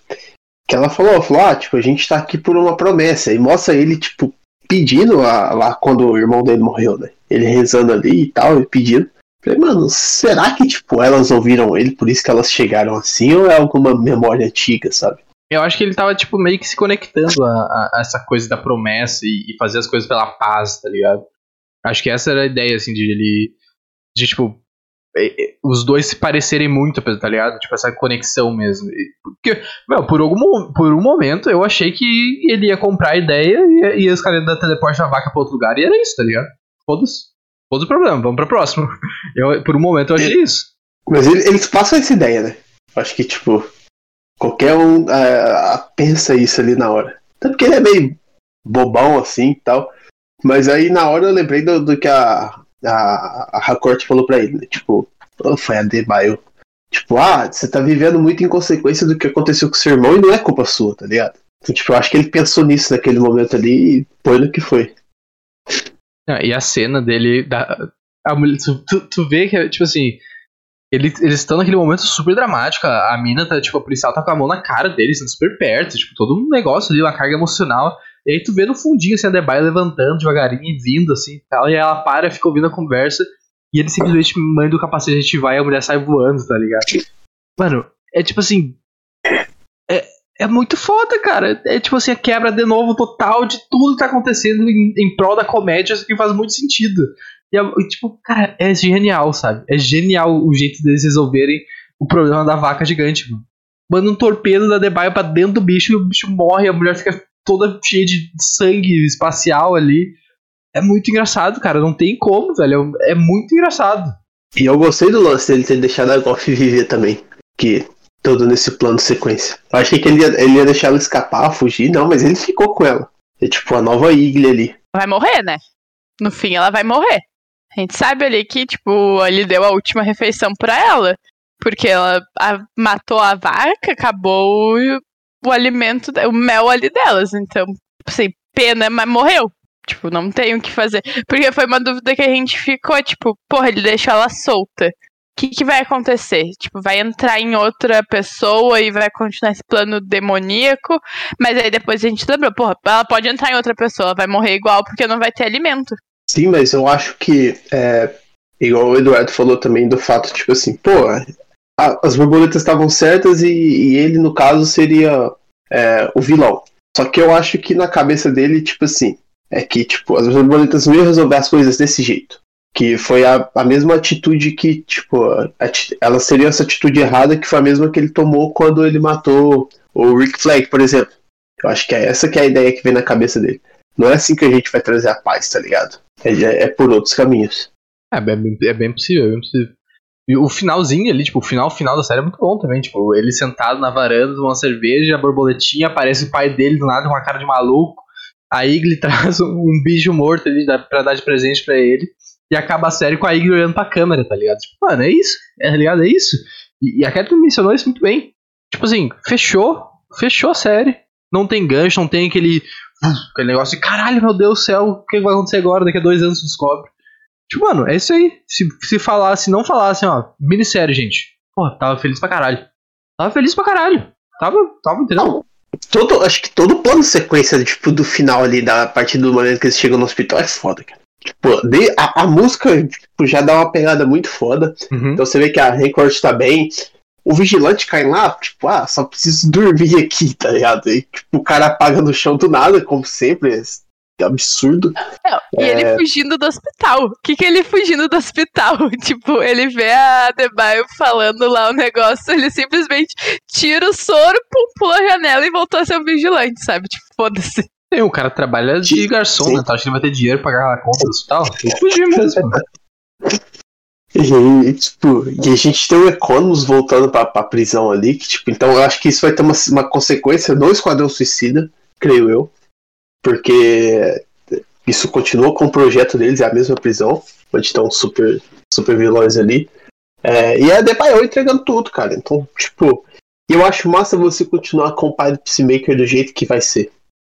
S3: que ela falou, falou, ah, tipo, a gente tá aqui por uma promessa, e mostra ele, tipo, pedindo lá quando o irmão dele morreu, né? Ele rezando ali e tal, e pedindo. Falei, mano, será que, tipo, elas ouviram ele, por isso que elas chegaram assim, ou é alguma memória antiga, sabe?
S1: Eu acho que ele tava, tipo, meio que se conectando a, a, a essa coisa da promessa e, e, fazer as coisas pela paz, tá ligado? Acho que essa era a ideia, assim, de ele. De, tipo, os dois se parecerem muito, tá ligado? Tipo, essa conexão mesmo. Porque, meu, por, algum, por um momento eu achei que ele ia comprar a ideia e, e os caras da teleporte a vaca pra outro lugar e era isso, tá ligado? Foda-se. Foda o problema, vamos pra próxima. Eu, por um momento eu achei isso.
S3: Mas eles passam essa ideia, né? Acho que, tipo, qualquer um uh, pensa isso ali na hora. Tanto que ele é meio bobão assim e tal. Mas aí na hora eu lembrei do, do que a, a, a Harcourt falou pra ele, né? Tipo, foi a Debaio. Tipo, ah, você tá vivendo muito em consequência do que aconteceu com seu irmão e não é culpa sua, tá ligado? Então, tipo, eu acho que ele pensou nisso naquele momento ali e foi no que foi.
S1: Ah, e a cena dele. Da, a mulher, tu, tu, vê que, tipo assim. Ele, eles estão naquele momento super dramático. A, a mina tá, tipo, a policial tá com a mão na cara deles, super perto. Tipo, todo um negócio ali, uma carga emocional. E aí tu vê no fundinho assim, a Debye levantando devagarinho e vindo assim e tal. E ela para, fica ouvindo a conversa. E ele simplesmente manda o capacete ativar e a mulher sai voando, tá ligado? Mano, é tipo assim. É, é muito foda, cara. É tipo assim, a quebra de novo total de tudo que tá acontecendo em, em prol da comédia, isso que faz muito sentido. E, e, tipo, cara, é genial, sabe? É genial o jeito deles resolverem o problema da vaca gigante. Manda um torpedo da Debaio pra dentro do bicho e o bicho morre, a mulher fica toda cheia de sangue espacial ali. É muito engraçado, cara. Não tem como, velho. É muito engraçado.
S3: E eu gostei do lance dele ter deixado a Goff viver também. Que todo nesse plano de sequência. Eu achei que ele ia, ele ia deixar ela escapar, fugir. Não, mas ele ficou com ela. É tipo a nova Igli ali.
S2: Vai morrer, né? No fim, ela vai morrer. A gente sabe ali que, tipo, ele deu a última refeição pra ela. Porque ela a, matou a vaca, acabou o alimento, o mel ali delas. Então, assim, pena, mas morreu. Tipo, não tem o que fazer. Porque foi uma dúvida que a gente ficou, tipo, porra, ele deixou ela solta. O que, que vai acontecer? Tipo, vai entrar em outra pessoa e vai continuar esse plano demoníaco. Mas aí depois a gente lembrou, porra, ela pode entrar em outra pessoa, ela vai morrer igual porque não vai ter alimento.
S3: Sim, mas eu acho que, é, igual o Eduardo falou também, do fato, tipo assim, pô, as borboletas estavam certas e, e, ele, no caso, seria é, o vilão. Só que eu acho que na cabeça dele, tipo assim, é que tipo, as borboletas não iam resolver as coisas desse jeito. Que foi a, a mesma atitude que, tipo, ela seria essa atitude errada que foi a mesma que ele tomou quando ele matou o Rick Flag, por exemplo. Eu acho que é essa que é a ideia que vem na cabeça dele. Não é assim que a gente vai trazer a paz, tá ligado? É, é, é por outros caminhos.
S1: É, é, é bem possível, é bem possível. E o finalzinho ali, tipo, o final final da série é muito bom também. Tipo, ele sentado na varanda, tomando cerveja, a borboletinha, aparece o pai dele do nada com uma cara de maluco. A Igli traz um bicho morto ali pra dar de presente para ele. E acaba a série com a Igli olhando pra câmera, tá ligado? Tipo, mano, é isso. É, tá ligado? É isso. E, e a Catherine mencionou isso muito bem. Tipo assim, fechou. Fechou a série. Não tem gancho, não tem aquele. Aquele negócio de caralho, meu Deus do céu, o que vai acontecer agora? Daqui a dois anos descobre. Tipo, mano, é isso aí. Se, se falasse, não falasse, ó, minissérie, gente. Pô, tava feliz pra caralho. Tava feliz pra caralho. Tava, tava, entendeu? Não,
S3: todo, acho que todo plano de sequência, tipo, do final ali, da partir do momento que eles chegam no hospital, é foda, cara. Tipo, a, a, música tipo, já dá uma pegada muito foda. Uhum. Então você vê que a Record tá bem. O vigilante cai lá, tipo, ah, só preciso dormir aqui, tá ligado? E, tipo, o cara apaga no chão do nada, como sempre absurdo.
S2: Não, e é... ele fugindo do hospital. O que, que ele fugindo do hospital? Tipo, ele vê a Debaio falando lá o negócio, ele simplesmente tira o soro, pum, pula a janela e voltou a ser um vigilante, sabe? Tipo, foda-se.
S1: Tem, o cara trabalha de garçom, Sim. né? Tá? Acho que ele vai ter dinheiro pra pagar a conta do hospital. Ele fugiu mesmo.
S3: E, tipo, e a gente tem o Economos voltando pra, pra prisão ali, que, tipo, então eu acho que isso vai ter uma, uma consequência no Esquadrão Suicida, creio eu porque isso continua com o projeto deles, é a mesma prisão, onde estão super, super vilões ali. É, e a Debaio entregando tudo, cara. Então, tipo, eu acho massa você continuar com o pai do Peacemaker do jeito que vai ser.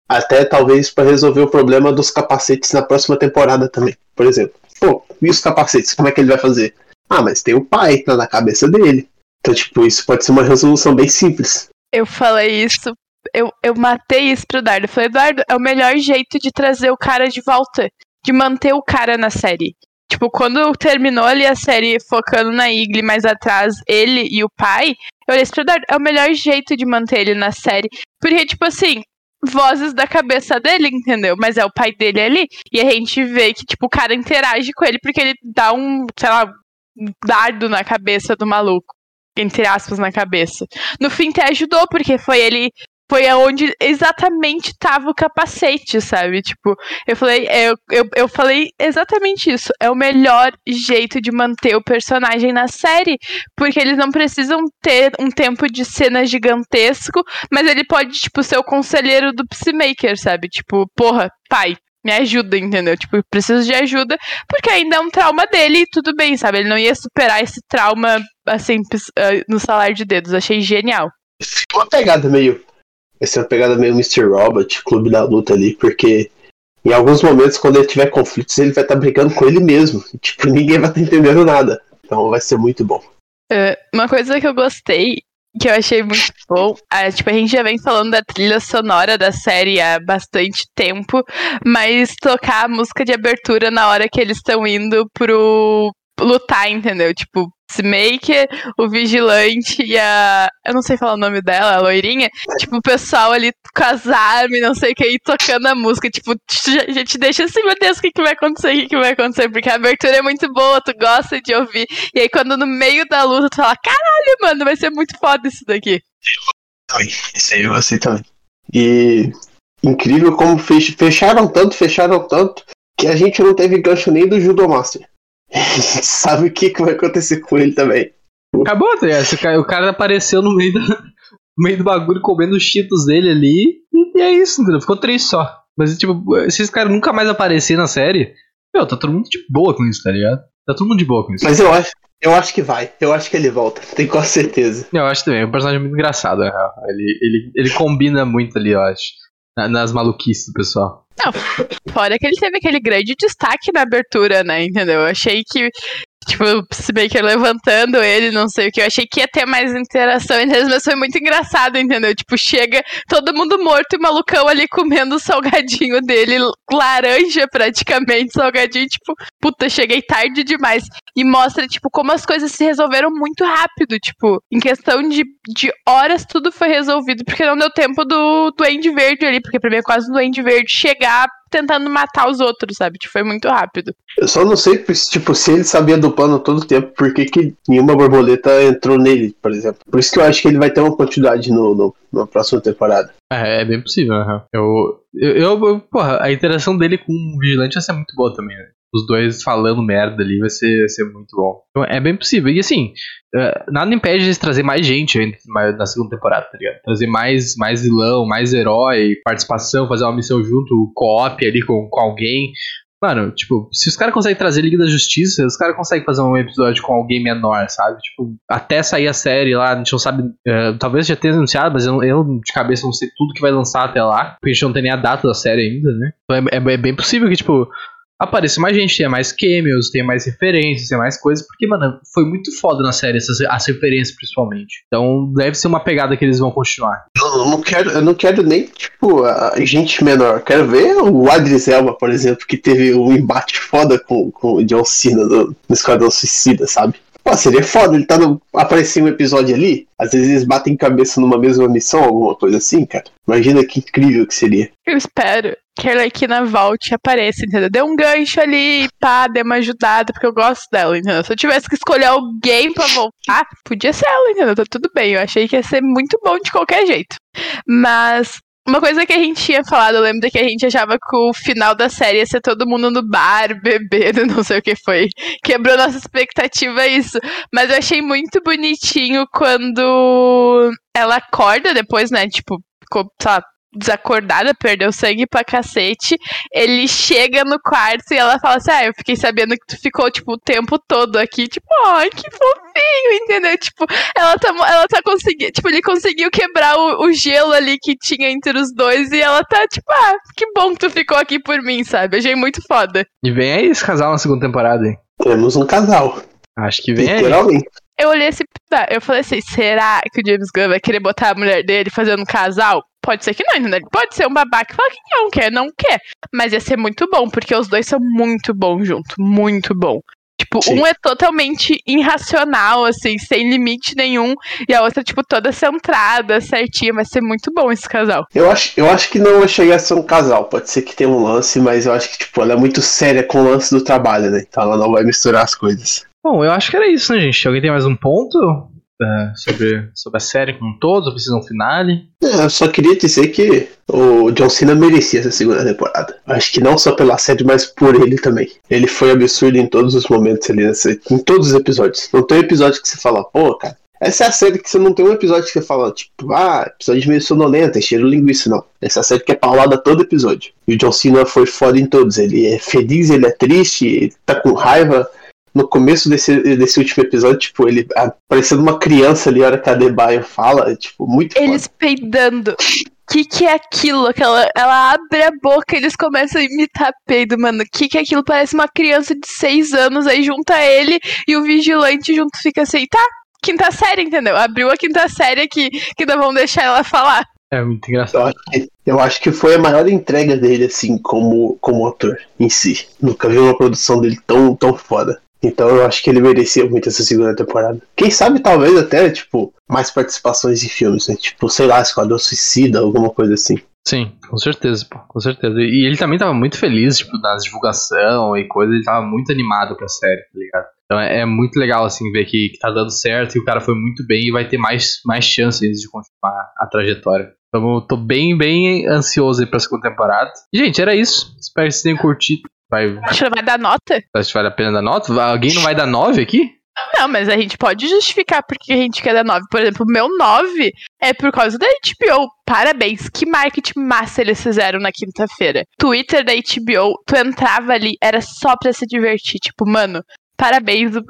S3: Até talvez para resolver o problema dos capacetes na próxima temporada também, por exemplo. Pô, e os capacetes? Como é que ele vai fazer? Ah, mas tem o pai, tá na cabeça dele. Então, tipo, isso pode ser uma resolução bem simples.
S2: Eu falei isso, eu, eu matei isso pro Eduardo. Eu falei, Eduardo, é o melhor jeito de trazer o cara de volta. De manter o cara na série. Tipo, quando terminou ali a série focando na Igli, mais atrás, ele e o pai, eu olhei pro Eduardo, é o melhor jeito de manter ele na série. Porque, tipo assim, vozes da cabeça dele, entendeu? Mas é o pai dele ali. E a gente vê que, tipo, o cara interage com ele porque ele dá um, sei lá, um dardo na cabeça do maluco. Entre aspas, na cabeça. No fim, até ajudou, porque foi ele foi aonde exatamente tava o capacete, sabe? Tipo, eu falei, eu, eu, eu falei exatamente isso. É o melhor jeito de manter o personagem na série, porque eles não precisam ter um tempo de cena gigantesco, mas ele pode, tipo, ser o conselheiro do Peacemaker, sabe? Tipo, porra, pai, me ajuda, entendeu? Tipo, preciso de ajuda, porque ainda é um trauma dele e tudo bem, sabe? Ele não ia superar esse trauma, assim, ah, no salário de dedos. Achei genial.
S3: Uma pegada meio ser uma pegada meio Mr. Robot, Clube da Luta ali, porque em alguns momentos, quando ele tiver conflitos, ele vai estar tá brigando com ele mesmo. Tipo, ninguém vai estar tá entendendo nada. Então vai ser muito bom.
S2: Uh, uma coisa que eu gostei, que eu achei muito bom, é, tipo, a gente já vem falando da trilha sonora da série há bastante tempo, mas tocar a música de abertura na hora que eles estão indo pro lutar, entendeu? Tipo, Peacemaker, o Vigilante e a. Eu não sei falar o nome dela, a loirinha. Tipo, o pessoal ali com as armas, não sei o que, aí tocando a música. Tipo, a gente deixa assim, meu Deus, o que, que vai acontecer? O que, que vai acontecer? Porque a abertura é muito boa, tu gosta de ouvir. E aí, quando no meio da luta, tu fala: caralho, mano, vai ser muito foda isso daqui.
S3: Isso aí eu gostei também. E incrível como fecharam tanto, fecharam tanto, que a gente não teve gancho nem do Judo Master. sabe o que, que vai acontecer com ele também.
S1: Acabou, tá O cara apareceu no meio, da, no meio do bagulho comendo os cheetos dele ali. E é isso, entendeu? Ficou três só. Mas, tipo, se esse cara nunca mais aparecer na série, meu, tá todo mundo de boa com isso, tá ligado? Tá todo mundo de boa com isso.
S3: Mas eu acho, eu acho que vai. Eu acho que ele volta. Tenho quase certeza.
S1: Eu acho também. É um personagem muito engraçado, Ele, ele, ele combina muito ali, eu acho. Nas maluquices do pessoal.
S2: Não, fora que ele teve aquele grande destaque na abertura, né? Entendeu? Eu achei que Tipo, o Peacemaker levantando ele, não sei o que. Eu achei que ia ter mais interação entre eles, mas foi muito engraçado, entendeu? Tipo, chega todo mundo morto e o malucão ali comendo o salgadinho dele, laranja praticamente, salgadinho, tipo, puta, cheguei tarde demais. E mostra, tipo, como as coisas se resolveram muito rápido, tipo, em questão de, de horas tudo foi resolvido, porque não deu tempo do Duende Verde ali, porque pra mim é quase o Duende Verde chegar tentando matar os outros, sabe? Tipo, foi muito rápido.
S3: Eu só não sei, tipo, se ele sabia do plano todo o tempo, por que, que nenhuma borboleta entrou nele, por exemplo. Por isso que eu acho que ele vai ter uma quantidade no, no na próxima temporada.
S1: É, é bem possível, né? Eu, eu, eu, porra, a interação dele com o Vigilante vai ser muito boa também, né? Os dois falando merda ali vai ser, vai ser muito bom. Então é bem possível. E assim, uh, nada impede de trazer mais gente na segunda temporada, tá ligado? Trazer mais, mais vilão, mais herói, participação, fazer uma missão junto, co-op ali com, com alguém. Mano, tipo, se os caras conseguem trazer Liga da Justiça, os caras conseguem fazer um episódio com alguém menor, sabe? Tipo, até sair a série lá, a gente não sabe. Uh, talvez já tenha anunciado, mas eu, eu, de cabeça não sei tudo que vai lançar até lá. Porque a gente não tem nem a data da série ainda, né? Então é, é, é bem possível que, tipo, apareça mais gente, tenha mais cameos, tenha mais referências, tenha mais coisas, porque, mano, foi muito foda na série, essas, as referências principalmente. Então deve ser uma pegada que eles vão continuar.
S3: Eu não quero, eu não quero nem, tipo, gente menor. Quero ver o Adris Elba, por exemplo, que teve um embate foda com, com o John Cena no, no Esquadrão Suicida, sabe? Pô, seria foda ele tá no, aparecer um episódio ali. Às vezes eles batem cabeça numa mesma missão, alguma coisa assim, cara. Imagina que incrível que seria.
S2: Eu espero que ela aqui na volte apareça, entendeu? Deu um gancho ali, pá, deu uma ajudada, porque eu gosto dela, entendeu? Se eu tivesse que escolher alguém pra voltar, podia ser ela, entendeu? Tá tudo bem. Eu achei que ia ser muito bom de qualquer jeito. Mas uma coisa que a gente tinha falado, eu lembro que a gente achava que o final da série ia ser todo mundo no bar, bebendo, não sei o que foi. Quebrou nossa expectativa isso. Mas eu achei muito bonitinho quando ela acorda depois, né? Tipo, ficou, sei desacordada, perdeu sangue pra cacete. Ele chega no quarto e ela fala assim: Ah, eu fiquei sabendo que tu ficou, tipo, o tempo todo aqui. Tipo, ai, que fofinho, entendeu? Tipo, ela tá, ela tá conseguindo. Tipo, ele conseguiu quebrar o, o, gelo ali que tinha entre os dois e ela tá, tipo, ah, que bom que tu ficou aqui por mim, sabe? Achei muito foda.
S1: E vem aí esse casal na segunda temporada, hein?
S3: Temos um casal.
S1: Acho que vem aí.
S2: Eu olhei esse. tá, Eu falei assim: será que o James Gunn vai querer botar a mulher dele fazendo um casal? Pode ser que não, entendeu? Ele Pode ser um babaca que fala que não quer, não quer. Mas ia ser muito bom, porque os dois são muito bons junto. Muito bom. Tipo,
S3: Sim.
S2: um é totalmente irracional, assim, sem limite nenhum. E a outra, tipo, toda centrada, certinha. Vai ser muito bom esse casal.
S3: Eu acho, eu acho que não vai chegar a ser um casal. Pode ser que tenha um lance, mas eu acho que, tipo, ela é muito séria com o lance do trabalho, né? Então ela não vai misturar as coisas.
S1: Bom, eu acho que era isso, né, gente? Alguém tem mais um ponto é, sobre, sobre a série como um todo, sobre a finale?
S3: É, eu só queria dizer que o John Cena merecia essa segunda temporada. Acho que não só pela série, mas por ele também. Ele foi absurdo em todos os momentos ali, nessa, em todos os episódios. Não tem episódio que você fala, pô, cara. Essa é a série que você não tem um episódio que você fala, tipo, ah, episódio meio sonolento, é cheiro linguiça, não. Essa é a série que é paulada todo episódio. E o John Cena foi foda em todos. Ele é feliz, ele é triste, ele tá com raiva. No começo desse, desse último episódio, tipo, ele ah, parecendo uma criança ali, a hora que a Debaio fala, é, tipo, muito foda.
S2: Eles peidando. O que, que é aquilo? Aquela, ela abre a boca e eles começam a imitar peido, mano. O que, que é aquilo? Parece uma criança de seis anos, aí junta ele e o vigilante junto fica assim, tá? Quinta série, entendeu? Abriu a quinta série aqui, que não vão deixar ela falar.
S1: É muito
S3: Eu
S1: engraçado.
S3: acho, que, eu acho que foi a maior entrega dele, assim, como, como ator em si. Nunca vi uma produção dele tão, tão foda. Então eu acho que ele merecia muito essa segunda temporada. Quem sabe, talvez até, tipo, mais participações em filmes, né? Tipo, sei lá, Esquadrão Suicida, alguma coisa assim.
S1: Sim, com certeza, pô, com certeza. E ele também tava muito feliz, tipo, nas divulgação e coisa, ele tava muito animado pra série, tá ligado? Então é, é muito legal, assim, ver que, que tá dando certo e o cara foi muito bem e vai ter mais, mais chances de continuar a trajetória. Então eu tô bem, bem ansioso aí pra segunda temporada. E, gente, era isso. Espero que vocês tenham curtido. Vai,
S2: Acho que ela vai dar nota?
S1: acho que vale a pena dar nota? Alguém não vai dar 9 aqui?
S2: Não, mas a gente pode justificar porque a gente quer dar 9. Por exemplo, o meu 9 é por causa da HBO. Parabéns, que marketing massa eles fizeram na quinta-feira. Twitter da HBO, tu entrava ali, era só pra se divertir. Tipo, mano, parabéns. O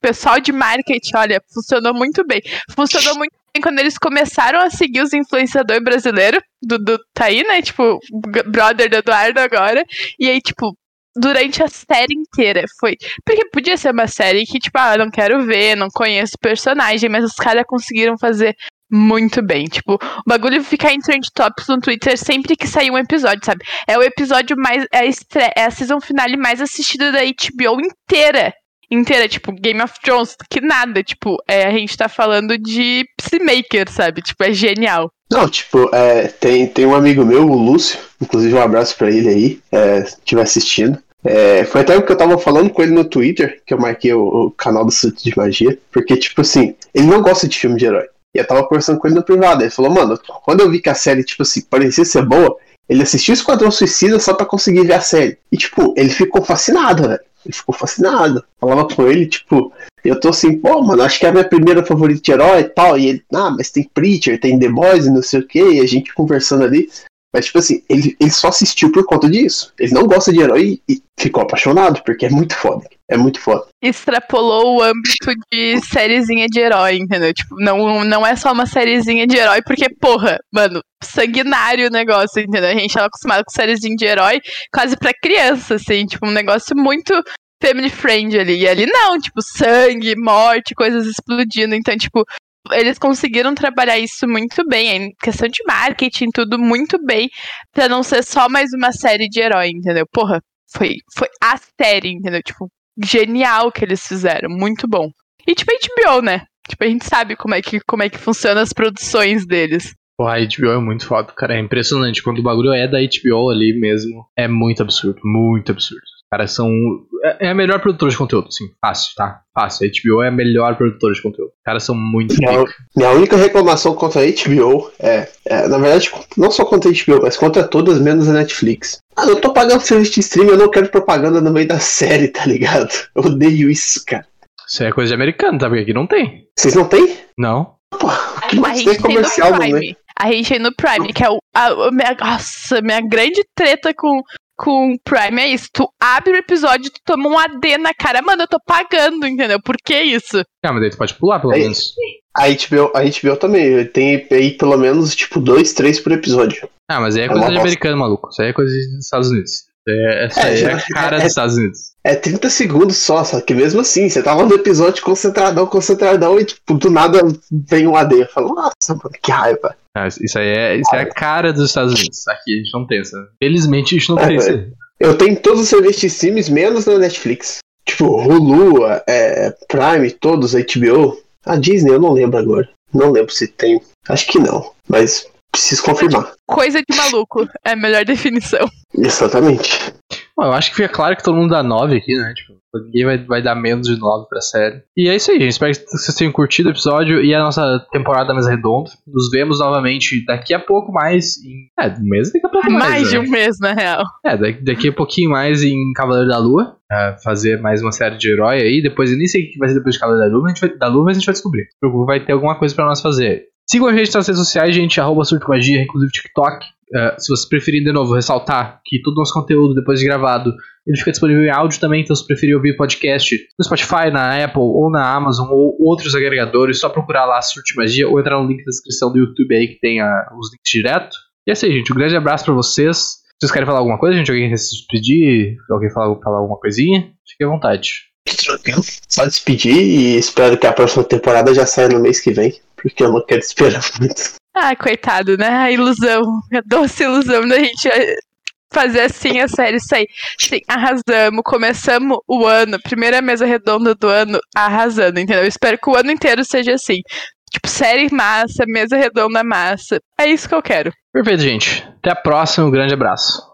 S2: pessoal de marketing, olha, funcionou muito bem. Funcionou muito bem quando eles começaram a seguir os influenciadores brasileiros. Do, do tá aí, né? Tipo, brother do Eduardo agora. E aí, tipo, durante a série inteira foi. Porque podia ser uma série que, tipo, ah, não quero ver, não conheço o personagem, mas os caras conseguiram fazer muito bem. Tipo, o bagulho ficar em trend tops no Twitter sempre que sair um episódio, sabe? É o episódio mais. É a, estre... é a season finale mais assistida da HBO inteira. Inteira, tipo, Game of Thrones, que nada, tipo, é, a gente tá falando de Peacemaker, sabe? Tipo, é genial.
S3: Não, tipo, é, tem, tem um amigo meu, o Lúcio, inclusive um abraço pra ele aí, é, estiver assistindo. É, foi até o que eu tava falando com ele no Twitter, que eu marquei o, o canal do Sítio de Magia, porque, tipo assim, ele não gosta de filme de herói. E eu tava conversando com ele no privado, ele falou, mano, quando eu vi que a série, tipo assim, parecia ser boa, ele assistiu Esquadrão Suicida só pra conseguir ver a série. E, tipo, ele ficou fascinado, velho. Ele ficou fascinado. Falava com ele, tipo, eu tô assim, pô, mano, acho que é a minha primeira favorita de herói e tal. E ele, ah, mas tem Preacher, tem The Boys e não sei o que, e a gente conversando ali. Mas, tipo assim, ele, ele só assistiu por conta disso. Ele não gosta de herói e ficou apaixonado, porque é muito foda. É muito foda.
S2: extrapolou o âmbito de sériezinha de herói, entendeu? Tipo, não, não é só uma sériezinha de herói, porque, porra, mano, sanguinário o negócio, entendeu? A gente tava acostumado com sériezinha de herói quase pra criança, assim, tipo, um negócio muito family friend ali. E ali não, tipo, sangue, morte, coisas explodindo. Então, tipo, eles conseguiram trabalhar isso muito bem, em questão de marketing, tudo muito bem, pra não ser só mais uma série de herói, entendeu? Porra, foi, foi a série, entendeu? Tipo, genial que eles fizeram, muito bom. E tipo, a HBO, né? Tipo, a gente sabe como é que, como é que funciona as produções deles.
S1: Pô, a HBO é muito foda, cara. É impressionante. Quando o bagulho é da HBO ali mesmo, é muito absurdo. Muito absurdo. Os caras são. É é a melhor produtora de conteúdo, sim. Fácil, tá? Fácil. A HBO é a melhor produtora de conteúdo. Os caras são muito pica.
S3: Minha única reclamação contra a HBO é, é, na verdade, não só contra a HBO, mas contra todas menos a Netflix. Ah, eu tô pagando serviço de streaming, eu não quero propaganda no meio da série, tá ligado? Eu odeio isso, cara.
S1: Isso é coisa de americano, tá? Porque aqui não tem.
S3: Vocês não tem?
S1: Não.
S3: O que
S2: A
S3: mais tem comercial, é?
S2: Prime. A gente tem no Prime, que é o, a, a minha, nossa, minha grande treta com, com o Prime é isso. Tu abre o episódio, tu toma um AD na cara. Mano, eu tô pagando, entendeu? Por que isso?
S1: Ah, mas daí tu pode pular, pelo
S3: É
S1: menos.
S3: A HBO, a HBO também, tem aí pelo menos, tipo, dois, três por episódio.
S1: Ah, mas aí é
S3: É
S1: coisa de
S3: bosta.
S1: americano, maluco. Isso aí é coisa dos Estados Unidos. É, essa
S3: É,
S1: aí é
S3: já-
S1: a cara
S3: é-
S1: dos Estados Unidos.
S3: É 30 segundos só, só que mesmo assim, você tava no episódio concentradão, concentradão, e tipo, do nada vem um AD. Eu falo, nossa, mano, que raiva.
S1: Ah, isso aí é, isso é a cara dos Estados Unidos. Aqui a gente não tem essa. Felizmente a gente não tem
S3: É,
S1: isso. aí.
S3: Eu tenho todos os serviços de streams, menos na Netflix. Tipo, Hulu, é, Prime, todos, HBO. A Disney eu não lembro agora. Não lembro se tem. Acho que não, mas preciso confirmar.
S2: Coisa de maluco. É a melhor definição.
S3: Exatamente.
S1: Bom, eu acho que fica claro que todo mundo dá 9 aqui, né? Tipo, ninguém vai, vai dar menos de 9 pra série. E é isso aí, gente. Espero que vocês tenham curtido o episódio e a nossa temporada mais redonda. Nos vemos novamente daqui a pouco mais em. É, um mês daqui a pouco mais.
S2: Mais de
S1: né?
S2: um mês, na real.
S1: É, daqui, daqui a pouquinho mais em Cavaleiro da Lua. é, fazer mais uma série de herói aí. Depois, eu nem sei o que vai ser depois de Cavaleiro da Lua, mas a gente vai, da Lua, mas a gente vai descobrir. Vai ter alguma coisa pra nós fazer. Sigam a gente nas redes sociais, gente, arroba Surto Magia, inclusive TikTok. É, se vocês preferirem, de novo, ressaltar que todo o nosso conteúdo, depois de gravado, ele fica disponível em áudio também, então se preferir ouvir podcast no Spotify, na Apple ou na Amazon ou outros agregadores, só procurar lá Surto Magia ou entrar no link da descrição do YouTube aí que tem a- os links direto. E é isso aí, gente. Um grande abraço pra vocês. Vocês querem falar alguma coisa, gente? Alguém quer se despedir? Alguém falar, falar alguma coisinha? Fique à vontade.
S3: Só despedir e espero que a próxima temporada já saia no mês que vem. Porque eu não quero esperar muito.
S2: Ah, coitado, né? A ilusão. A doce ilusão da gente eh, fazer assim a série sair. Sim, arrasamos. Começamos o ano, primeira mesa redonda do ano, arrasando, entendeu? Eu espero que o ano inteiro seja assim. Tipo, série massa, mesa redonda massa. É isso que eu quero.
S1: Perfeito, gente. Até a próxima. Um grande abraço.